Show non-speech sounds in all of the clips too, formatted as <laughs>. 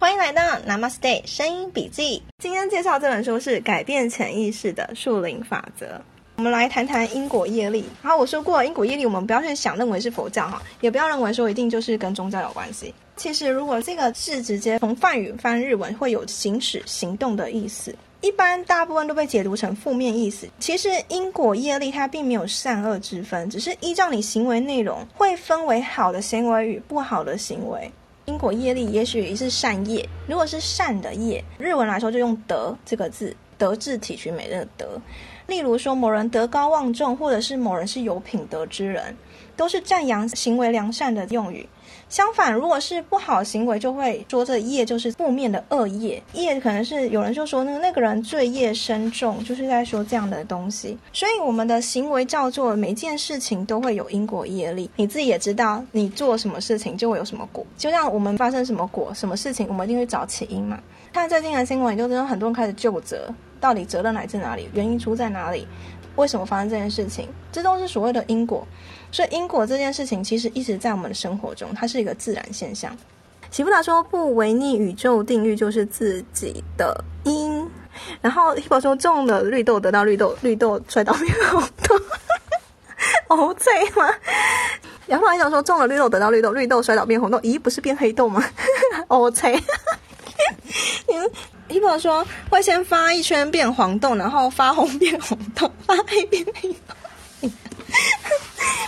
欢迎来到 Namaste 声音笔记。今天介绍这本书是《改变潜意识的树林法则》。我们来谈谈因果业力。好，我说过因果业力，我们不要去想认为是佛教哈，也不要认为说一定就是跟宗教有关系。其实如果这个是直接从梵语翻日文，会有行使、行动的意思。一般大部分都被解读成负面意思。其实因果业力它并没有善恶之分，只是依照你行为内容会分为好的行为与不好的行为。因果业力也许是善业，如果是善的业，日文来说就用德这个字，德智体群美的德。例如说某人德高望重，或者是某人是有品德之人，都是赞扬行为良善的用语。相反，如果是不好行为，就会说这业就是负面的恶业。业可能是有人就说那那个人罪业深重，就是在说这样的东西。所以我们的行为照做，每件事情都会有因果业力。你自己也知道，你做什么事情就会有什么果。就像我们发生什么果，什么事情，我们一定会找起因嘛。看最近的新闻，你就知道很多人开始就责，到底责任来自哪里，原因出在哪里，为什么发生这件事情，这都是所谓的因果。所以因果这件事情其实一直在我们的生活中，它是一个自然现象。喜布达说不违逆宇宙定律就是自己的因。然后 h i p 说种了绿豆得到绿豆，绿豆摔倒变红豆。<laughs> 哦，这吗？然后还想说种了绿豆得到绿豆，绿豆摔倒变红豆，咦，不是变黑豆吗？<laughs> 哦，这。h <laughs> <laughs> i p 说会先发一圈变黄豆，然后发红变红豆，发黑变黑豆。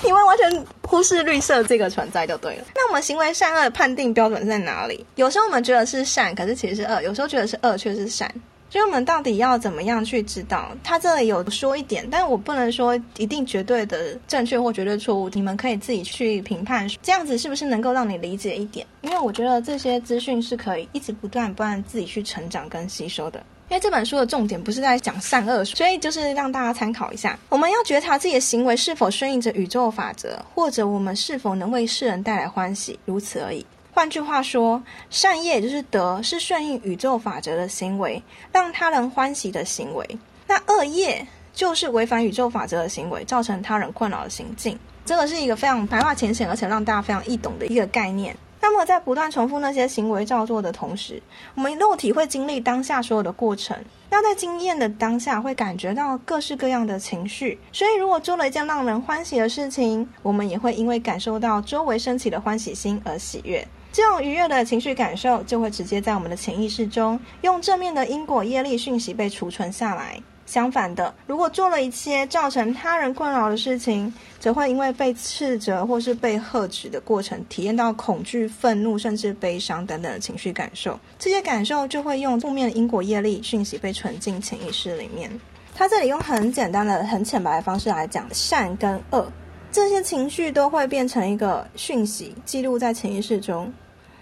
你们完全忽视绿色这个存在就对了。那我们行为善恶的判定标准在哪里？有时候我们觉得是善，可是其实是恶；有时候觉得是恶，却是善。所以我们到底要怎么样去知道？他这里有说一点，但我不能说一定绝对的正确或绝对错误。你们可以自己去评判，这样子是不是能够让你理解一点？因为我觉得这些资讯是可以一直不断不断自己去成长跟吸收的。因为这本书的重点不是在讲善恶，所以就是让大家参考一下。我们要觉察自己的行为是否顺应着宇宙法则，或者我们是否能为世人带来欢喜，如此而已。换句话说，善业就是德，是顺应宇宙法则的行为，让他人欢喜的行为。那恶业就是违反宇宙法则的行为，造成他人困扰的行径。这个是一个非常白话浅显，而且让大家非常易懂的一个概念。那么，在不断重复那些行为照做的同时，我们肉体会经历当下所有的过程。要在经验的当下，会感觉到各式各样的情绪。所以，如果做了一件让人欢喜的事情，我们也会因为感受到周围升起的欢喜心而喜悦。这种愉悦的情绪感受，就会直接在我们的潜意识中，用正面的因果业力讯息被储存下来。相反的，如果做了一些造成他人困扰的事情，则会因为被斥责或是被呵止的过程，体验到恐惧、愤怒，甚至悲伤等等的情绪感受。这些感受就会用负面的因果业力讯息被存进潜意识里面。他这里用很简单的、很浅白的方式来讲，善跟恶这些情绪都会变成一个讯息，记录在潜意识中。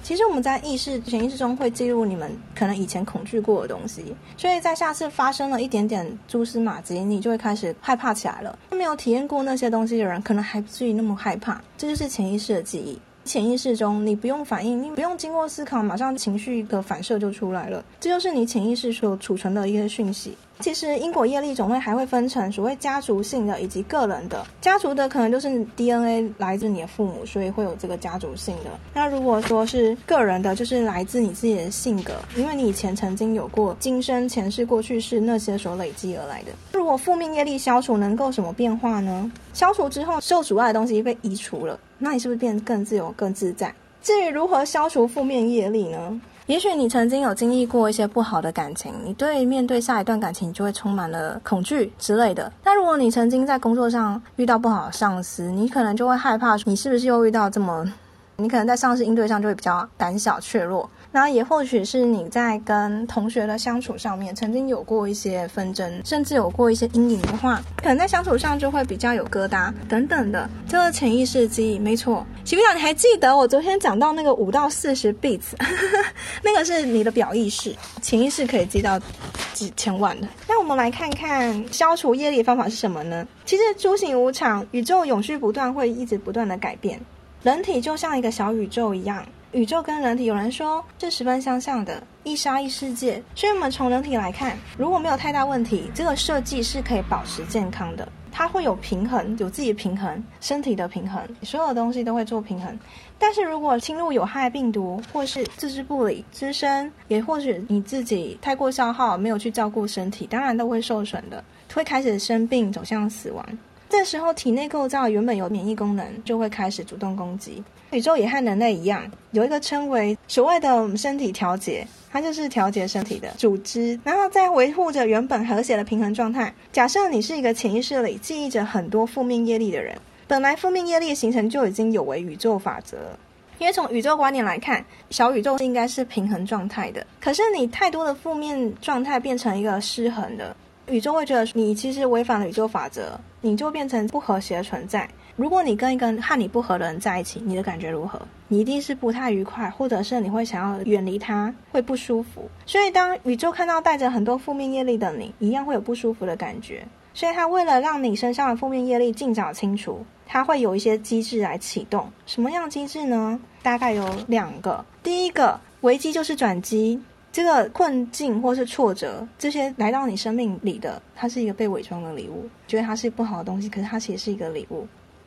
其实我们在意识、潜意识中会记录你们可能以前恐惧过的东西，所以在下次发生了一点点蛛丝马迹，你就会开始害怕起来了。没有体验过那些东西的人，可能还不至于那么害怕。这就是潜意识的记忆。潜意识中，你不用反应，你不用经过思考，马上情绪的反射就出来了。这就是你潜意识所储存的一些讯息。其实因果业力种类还会分成所谓家族性的以及个人的。家族的可能就是 DNA 来自你的父母，所以会有这个家族性的。那如果说是个人的，就是来自你自己的性格，因为你以前曾经有过今生前世过去式那些所累积而来的。如果负面业力消除，能够什么变化呢？消除之后，受阻碍的东西被移除了，那你是不是变得更自由、更自在？至于如何消除负面业力呢？也许你曾经有经历过一些不好的感情，你对面对下一段感情就会充满了恐惧之类的。但如果你曾经在工作上遇到不好的上司，你可能就会害怕，你是不是又遇到这么？你可能在上司应对上就会比较胆小怯弱。那也或许是你在跟同学的相处上面曾经有过一些纷争，甚至有过一些阴影的话，可能在相处上就会比较有疙瘩等等的。这个潜意识记忆没错。喜不长，你还记得我昨天讲到那个五到四十 beats，<laughs> 那个是你的表意识，潜意识可以记到几千万的。那我们来看看消除业力的方法是什么呢？其实诸行无常，宇宙永续不断，会一直不断的改变。人体就像一个小宇宙一样。宇宙跟人体，有人说这十分相像的，一沙一世界。所以我们从人体来看，如果没有太大问题，这个设计是可以保持健康的。它会有平衡，有自己的平衡，身体的平衡，所有东西都会做平衡。但是如果侵入有害病毒，或是置之不理、滋生，也或许你自己太过消耗，没有去照顾身体，当然都会受损的，会开始生病，走向死亡。这时候体内构造原本有免疫功能，就会开始主动攻击。宇宙也和人类一样，有一个称为所谓的身体调节，它就是调节身体的组织，然后在维护着原本和谐的平衡状态。假设你是一个潜意识里记忆着很多负面业力的人，本来负面业力的形成就已经有违宇宙法则。因为从宇宙观点来看，小宇宙应该是平衡状态的，可是你太多的负面状态变成一个失衡的。宇宙会觉得你其实违反了宇宙法则，你就变成不和谐的存在。如果你跟一个和你不和的人在一起，你的感觉如何？你一定是不太愉快，或者是你会想要远离他，会不舒服。所以当宇宙看到带着很多负面业力的你，一样会有不舒服的感觉。所以他为了让你身上的负面业力尽早清除，他会有一些机制来启动。什么样机制呢？大概有两个。第一个危机就是转机。这个困境或是挫折，这些来到你生命里的，它是一个被伪装的礼物，觉得它是不好的东西，可是它其实是一个礼物。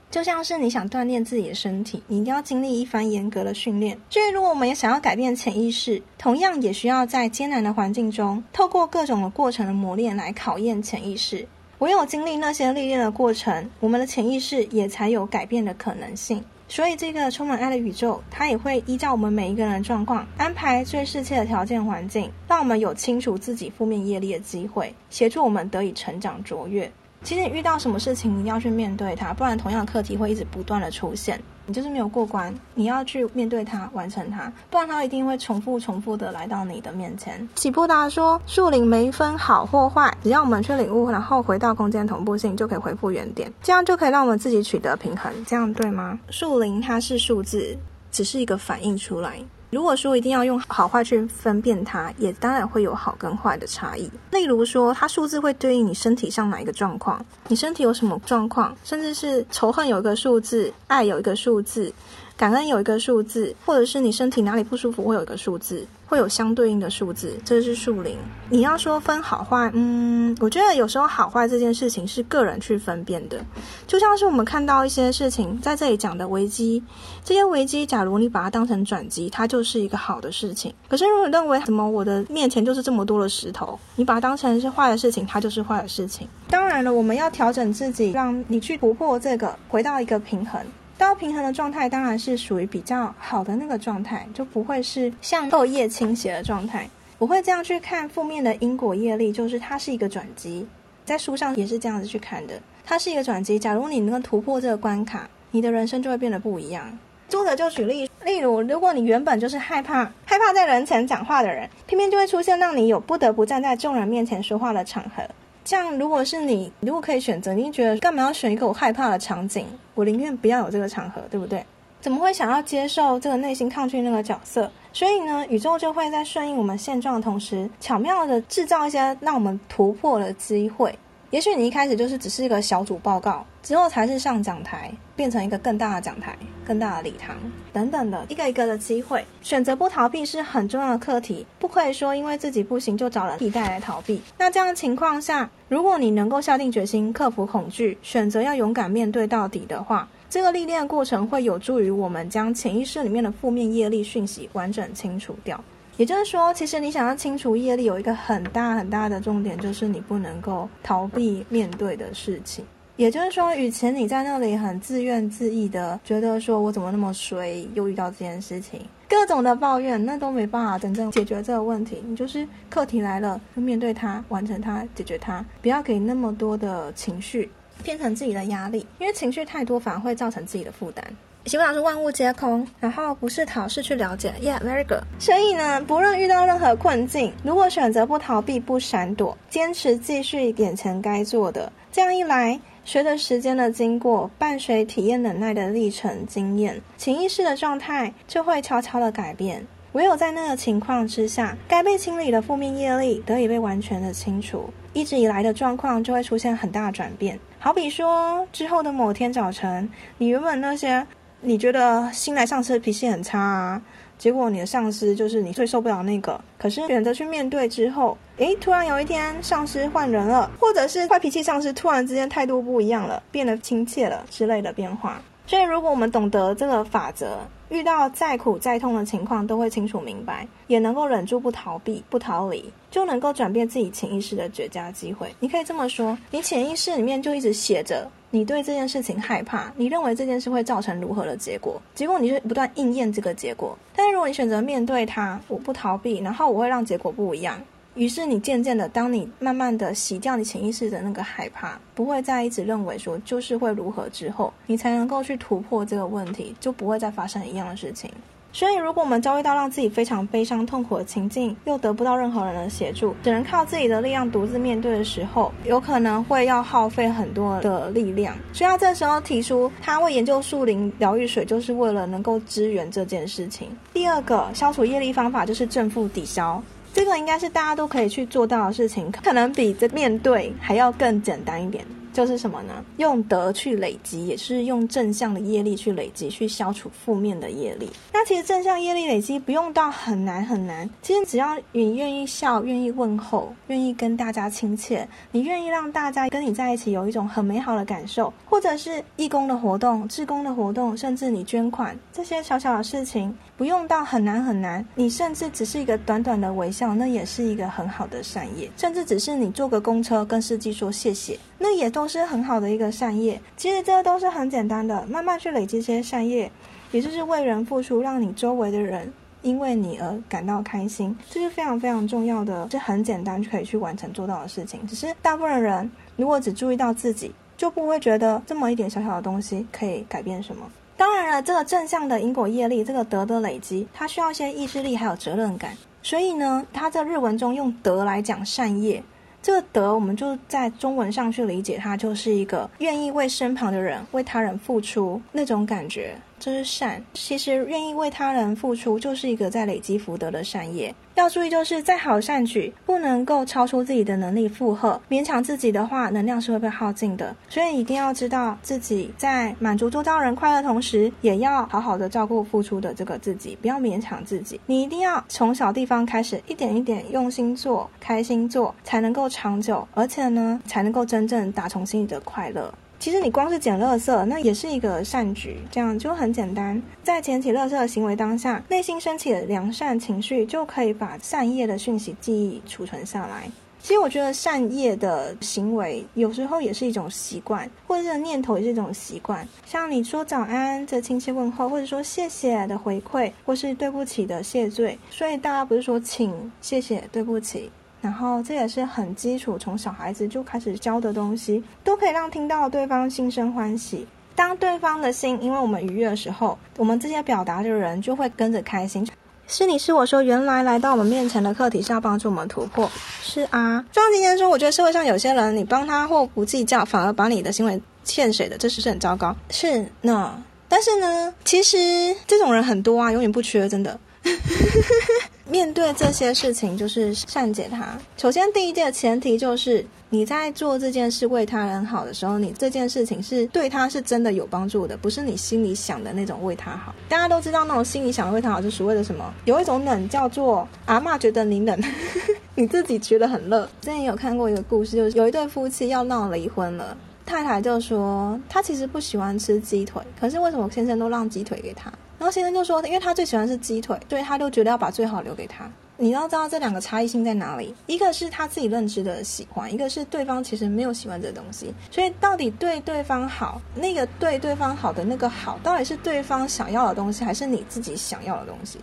就像是你想锻炼自己的身体，你一定要经历一番严格的训练。所以，如果我们也想要改变潜意识，同样也需要在艰难的环境中，透过各种的过程的磨练来考验潜意识。唯有经历那些历练的过程，我们的潜意识也才有改变的可能性。所以，这个充满爱的宇宙，它也会依照我们每一个人的状况，安排最适切的条件环境，让我们有清除自己负面业力的机会，协助我们得以成长卓越。其实遇到什么事情，你一定要去面对它，不然同样的课题会一直不断的出现，你就是没有过关。你要去面对它，完成它，不然它一定会重复、重复的来到你的面前。喜布达说，树林没分好或坏，只要我们去领悟，然后回到空间同步性，就可以恢复原点，这样就可以让我们自己取得平衡，这样对吗？树林它是数字，只是一个反映出来。如果说一定要用好坏去分辨它，也当然会有好跟坏的差异。例如说，它数字会对应你身体上哪一个状况，你身体有什么状况，甚至是仇恨有一个数字，爱有一个数字。感恩有一个数字，或者是你身体哪里不舒服会有一个数字，会有相对应的数字，这是数零。你要说分好坏，嗯，我觉得有时候好坏这件事情是个人去分辨的。就像是我们看到一些事情在这里讲的危机，这些危机，假如你把它当成转机，它就是一个好的事情。可是如果你认为怎么我的面前就是这么多的石头，你把它当成是坏的事情，它就是坏的事情。当然了，我们要调整自己，让你去突破这个，回到一个平衡。到平衡的状态当然是属于比较好的那个状态，就不会是向后叶倾斜的状态。我会这样去看负面的因果业力，就是它是一个转机，在书上也是这样子去看的。它是一个转机，假如你能够突破这个关卡，你的人生就会变得不一样。作者就举例，例如如果你原本就是害怕 <laughs> 害怕在人前讲话的人，偏偏就会出现让你有不得不站在众人面前说话的场合。这样，如果是你，如果可以选择，你觉得干嘛要选一个我害怕的场景？我宁愿不要有这个场合，对不对？怎么会想要接受这个内心抗拒那个角色？所以呢，宇宙就会在顺应我们现状的同时，巧妙的制造一些让我们突破的机会。也许你一开始就是只是一个小组报告，之后才是上讲台，变成一个更大的讲台、更大的礼堂等等的一个一个的机会。选择不逃避是很重要的课题，不可以说因为自己不行就找人替代来逃避。那这样的情况下，如果你能够下定决心克服恐惧，选择要勇敢面对到底的话，这个历练的过程会有助于我们将潜意识里面的负面业力讯息完整清除掉。也就是说，其实你想要清除业力，有一个很大很大的重点，就是你不能够逃避面对的事情。也就是说，以前你在那里很自怨自艾的，觉得说我怎么那么衰，又遇到这件事情，各种的抱怨，那都没办法真正解决这个问题。你就是课题来了，就面对它，完成它，解决它，不要给那么多的情绪变成自己的压力，因为情绪太多反而会造成自己的负担。希望是万物皆空，然后不是逃，是去了解。Yeah，very good。所以呢，不论遇到任何困境，如果选择不逃避、不闪躲，坚持继续眼前该做的，这样一来，随着时间的经过，伴随体验忍耐的历程经验，潜意识的状态就会悄悄的改变。唯有在那个情况之下，该被清理的负面业力得以被完全的清除，一直以来的状况就会出现很大转变。好比说，之后的某天早晨，你原本那些。你觉得新来上车脾气很差啊，结果你的上司就是你最受不了那个，可是选择去面对之后，诶，突然有一天上司换人了，或者是坏脾气上司突然之间态度不一样了，变得亲切了之类的变化。所以，如果我们懂得这个法则，遇到再苦再痛的情况，都会清楚明白，也能够忍住不逃避、不逃离，就能够转变自己潜意识的绝佳机会。你可以这么说：，你潜意识里面就一直写着，你对这件事情害怕，你认为这件事会造成如何的结果，结果你就不断应验这个结果。但是，如果你选择面对它，我不逃避，然后我会让结果不一样。于是你渐渐的，当你慢慢的洗掉你潜意识的那个害怕，不会再一直认为说就是会如何之后，你才能够去突破这个问题，就不会再发生一样的事情。所以，如果我们遭遇到让自己非常悲伤痛苦的情境，又得不到任何人的协助，只能靠自己的力量独自面对的时候，有可能会要耗费很多的力量。所以，他这时候提出他会研究树林疗愈水，就是为了能够支援这件事情。第二个消除业力方法就是正负抵消。这个应该是大家都可以去做到的事情，可能比这面对还要更简单一点。就是什么呢？用德去累积，也是用正向的业力去累积，去消除负面的业力。那其实正向业力累积不用到很难很难，其实只要你愿意笑，愿意问候，愿意跟大家亲切，你愿意让大家跟你在一起有一种很美好的感受，或者是义工的活动、志工的活动，甚至你捐款这些小小的事情，不用到很难很难。你甚至只是一个短短的微笑，那也是一个很好的善业。甚至只是你坐个公车跟司机说谢谢，那也都。是很好的一个善业，其实这都是很简单的，慢慢去累积这些善业，也就是为人付出，让你周围的人因为你而感到开心，这是非常非常重要的，是很简单就可以去完成做到的事情。只是大部分人如果只注意到自己，就不会觉得这么一点小小的东西可以改变什么。当然了，这个正向的因果业力，这个德的累积，它需要一些意志力还有责任感，所以呢，它在日文中用德来讲善业。这个德，我们就在中文上去理解，它就是一个愿意为身旁的人、为他人付出那种感觉。这是善，其实愿意为他人付出，就是一个在累积福德的善业。要注意，就是再好善举，不能够超出自己的能力负荷，勉强自己的话，能量是会被耗尽的。所以一定要知道自己在满足周遭人快乐同时，也要好好的照顾付出的这个自己，不要勉强自己。你一定要从小地方开始，一点一点用心做，开心做，才能够长久，而且呢，才能够真正打从心里的快乐。其实你光是捡垃圾，那也是一个善举，这样就很简单。在捡起垃圾的行为当下，内心升起的良善情绪，就可以把善业的讯息记忆储存下来。其实我觉得善业的行为有时候也是一种习惯，或者念头也是一种习惯。像你说早安的亲切问候，或者说谢谢的回馈，或是对不起的谢罪。所以大家不是说请、谢谢、对不起。然后这也是很基础，从小孩子就开始教的东西，都可以让听到对方心生欢喜。当对方的心因为我们愉悦的时候，我们这些表达的人就会跟着开心。是你是我说，原来来到我们面前的课题是要帮助我们突破。是啊，就像今天说，我觉得社会上有些人，你帮他或不计较，反而把你的行为欠谁的，这是是很糟糕。是呢，但是呢，其实这种人很多啊，永远不缺，真的。<laughs> 面对这些事情，就是善解他。首先，第一件前提就是你在做这件事为他人好的时候，你这件事情是对他是真的有帮助的，不是你心里想的那种为他好。大家都知道，那种心里想的为他好就是所谓的什么？有一种冷叫做阿妈觉得你冷，<laughs> 你自己觉得很热。之前有看过一个故事，就是有一对夫妻要闹离婚了，太太就说她其实不喜欢吃鸡腿，可是为什么先生都让鸡腿给她？然后先生就说，因为他最喜欢是鸡腿，所以他就觉得要把最好留给他。你要知道这两个差异性在哪里？一个是他自己认知的喜欢，一个是对方其实没有喜欢这东西。所以到底对对方好，那个对对方好的那个好，到底是对方想要的东西，还是你自己想要的东西？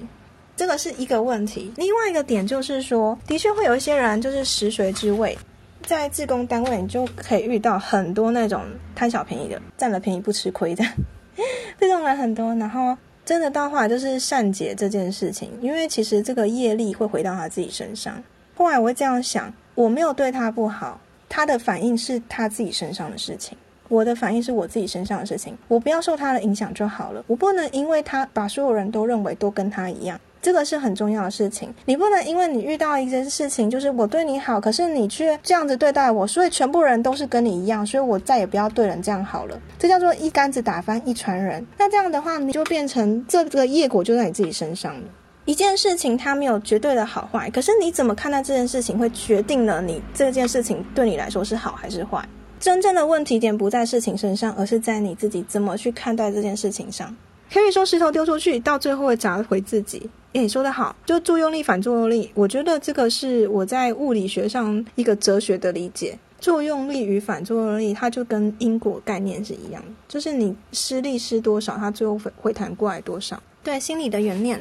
这个是一个问题。另外一个点就是说，的确会有一些人就是食髓知味，在自工单位你就可以遇到很多那种贪小便宜的，占了便宜不吃亏的，<laughs> 这种人很多，然后。真的到后来就是善解这件事情，因为其实这个业力会回到他自己身上。后来我会这样想：我没有对他不好，他的反应是他自己身上的事情；我的反应是我自己身上的事情。我不要受他的影响就好了。我不能因为他把所有人都认为都跟他一样。这个是很重要的事情，你不能因为你遇到一件事情，就是我对你好，可是你却这样子对待我，所以全部人都是跟你一样，所以我再也不要对人这样好了。这叫做一竿子打翻一船人。那这样的话，你就变成这个业果就在你自己身上了。一件事情它没有绝对的好坏，可是你怎么看待这件事情，会决定了你这件事情对你来说是好还是坏。真正的问题点不在事情身上，而是在你自己怎么去看待这件事情上。可以说石头丢出去，到最后会砸回自己。诶，说得好，就作用力反作用力。我觉得这个是我在物理学上一个哲学的理解。作用力与反作用力，它就跟因果概念是一样的，就是你施力施多少，它最后回回弹过来多少。对，心理的原念，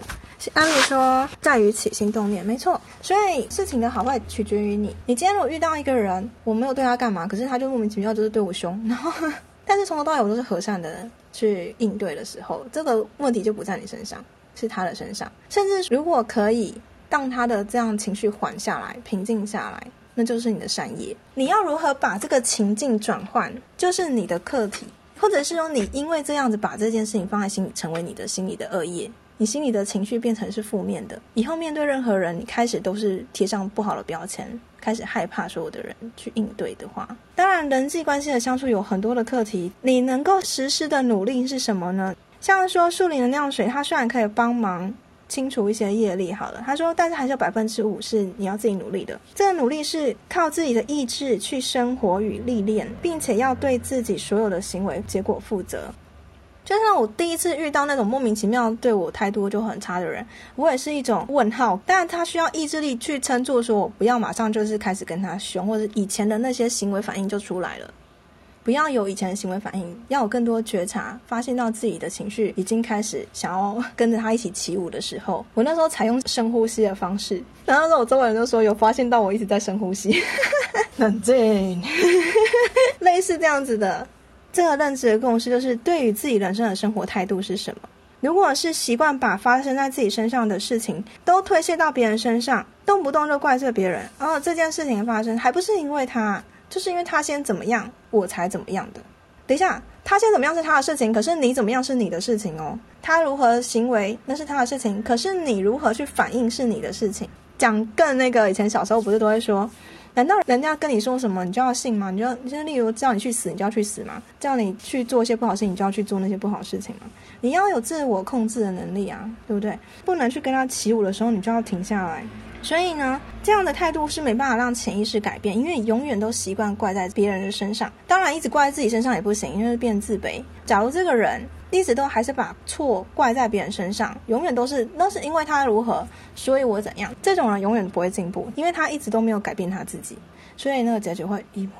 安利说在于起心动念，没错。所以事情的好坏取决于你。你今天如果遇到一个人，我没有对他干嘛，可是他就莫名其妙就是对我凶，然后 <laughs> 但是从头到尾我都是和善的人去应对的时候，这个问题就不在你身上，是他的身上。甚至如果可以让他的这样情绪缓下来、平静下来。那就是你的善业。你要如何把这个情境转换，就是你的课题，或者是说你因为这样子把这件事情放在心里，成为你的心里的恶业，你心里的情绪变成是负面的。以后面对任何人，你开始都是贴上不好的标签，开始害怕所有的人去应对的话，当然人际关系的相处有很多的课题，你能够实施的努力是什么呢？像说树林的酿水，它虽然可以帮忙。清除一些业力好了，他说，但是还是有百分之五是你要自己努力的。这个努力是靠自己的意志去生活与历练，并且要对自己所有的行为结果负责。就像我第一次遇到那种莫名其妙对我态度就很差的人，我也是一种问号。但他需要意志力去撑住，说我不要马上就是开始跟他凶，或者以前的那些行为反应就出来了。不要有以前的行为反应，要有更多觉察，发现到自己的情绪已经开始想要跟着他一起起舞的时候，我那时候采用深呼吸的方式，然后我周围人都说有发现到我一直在深呼吸，<laughs> 冷静，<laughs> 类似这样子的。这个认知的共识就是，对于自己人生的生活态度是什么？如果是习惯把发生在自己身上的事情都推卸到别人身上，动不动就怪罪别人，哦，这件事情发生还不是因为他。就是因为他先怎么样，我才怎么样的。等一下，他先怎么样是他的事情，可是你怎么样是你的事情哦。他如何行为那是他的事情，可是你如何去反应是你的事情。讲更那个，以前小时候不是都会说，难道人家跟你说什么你就要信吗？你就你就例如叫你去死，你就要去死吗？叫你去做一些不好事，你就要去做那些不好事情吗？你要有自我控制的能力啊，对不对？不能去跟他起舞的时候，你就要停下来。所以呢，这样的态度是没办法让潜意识改变，因为永远都习惯怪在别人的身上。当然，一直怪在自己身上也不行，因为变自卑。假如这个人一直都还是把错怪在别人身上，永远都是那是因为他如何，所以我怎样。这种人永远不会进步，因为他一直都没有改变他自己，所以那个结局会一模。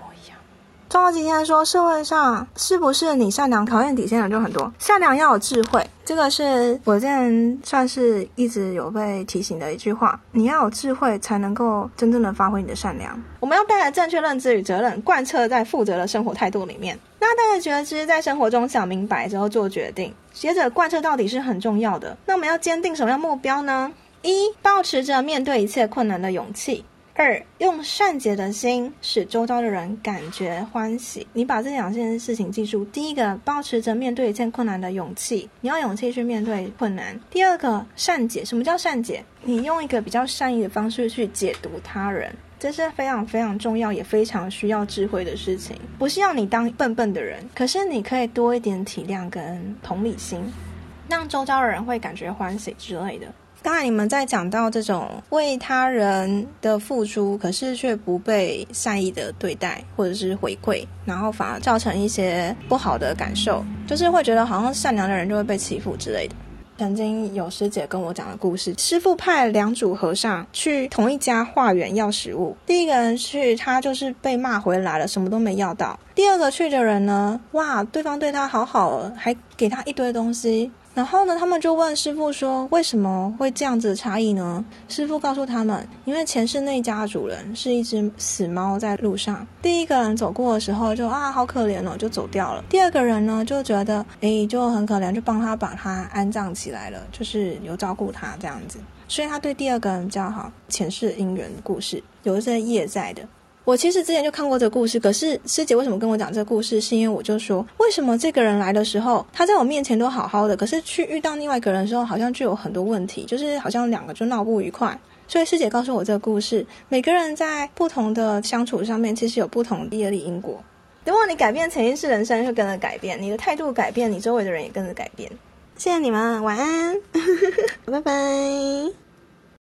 中国今天说，社会上是不是你善良考验底线的就很多？善良要有智慧。这个是我之前算是一直有被提醒的一句话：你要有智慧，才能够真正的发挥你的善良。我们要带来正确认知与责任，贯彻在负责的生活态度里面。那带着觉知，在生活中想明白之后做决定，接着贯彻到底是很重要的。那我们要坚定什么样目标呢？一，保持着面对一切困难的勇气。二用善解的心使周遭的人感觉欢喜。你把这两件事情记住：第一个，保持着面对一件困难的勇气，你要勇气去面对困难；第二个，善解。什么叫善解？你用一个比较善意的方式去解读他人，这是非常非常重要，也非常需要智慧的事情。不是要你当笨笨的人，可是你可以多一点体谅跟同理心，让周遭的人会感觉欢喜之类的。刚才你们在讲到这种为他人的付出，可是却不被善意的对待或者是回馈，然后反而造成一些不好的感受，就是会觉得好像善良的人就会被欺负之类的。曾经有师姐跟我讲的故事，师傅派两组和尚去同一家化缘要食物，第一个人去，他就是被骂回来了，什么都没要到；第二个去的人呢，哇，对方对他好好，还给他一堆东西。然后呢，他们就问师傅说：“为什么会这样子的差异呢？”师傅告诉他们：“因为前世那家主人是一只死猫，在路上，第一个人走过的时候就啊，好可怜哦，就走掉了。第二个人呢，就觉得诶，就很可怜，就帮他把他安葬起来了，就是有照顾他这样子。所以他对第二个人比较好。前世姻缘故事有一些业在的。”我其实之前就看过这个故事，可是师姐为什么跟我讲这个故事？是因为我就说，为什么这个人来的时候，他在我面前都好好的，可是去遇到另外一个人的时候，好像就有很多问题，就是好像两个就闹不愉快。所以师姐告诉我这个故事，每个人在不同的相处上面，其实有不同的业力因果。如果你改变潜意识，人生会跟着改变；你的态度改变，你周围的人也跟着改变。谢谢你们，晚安，<laughs> 拜拜。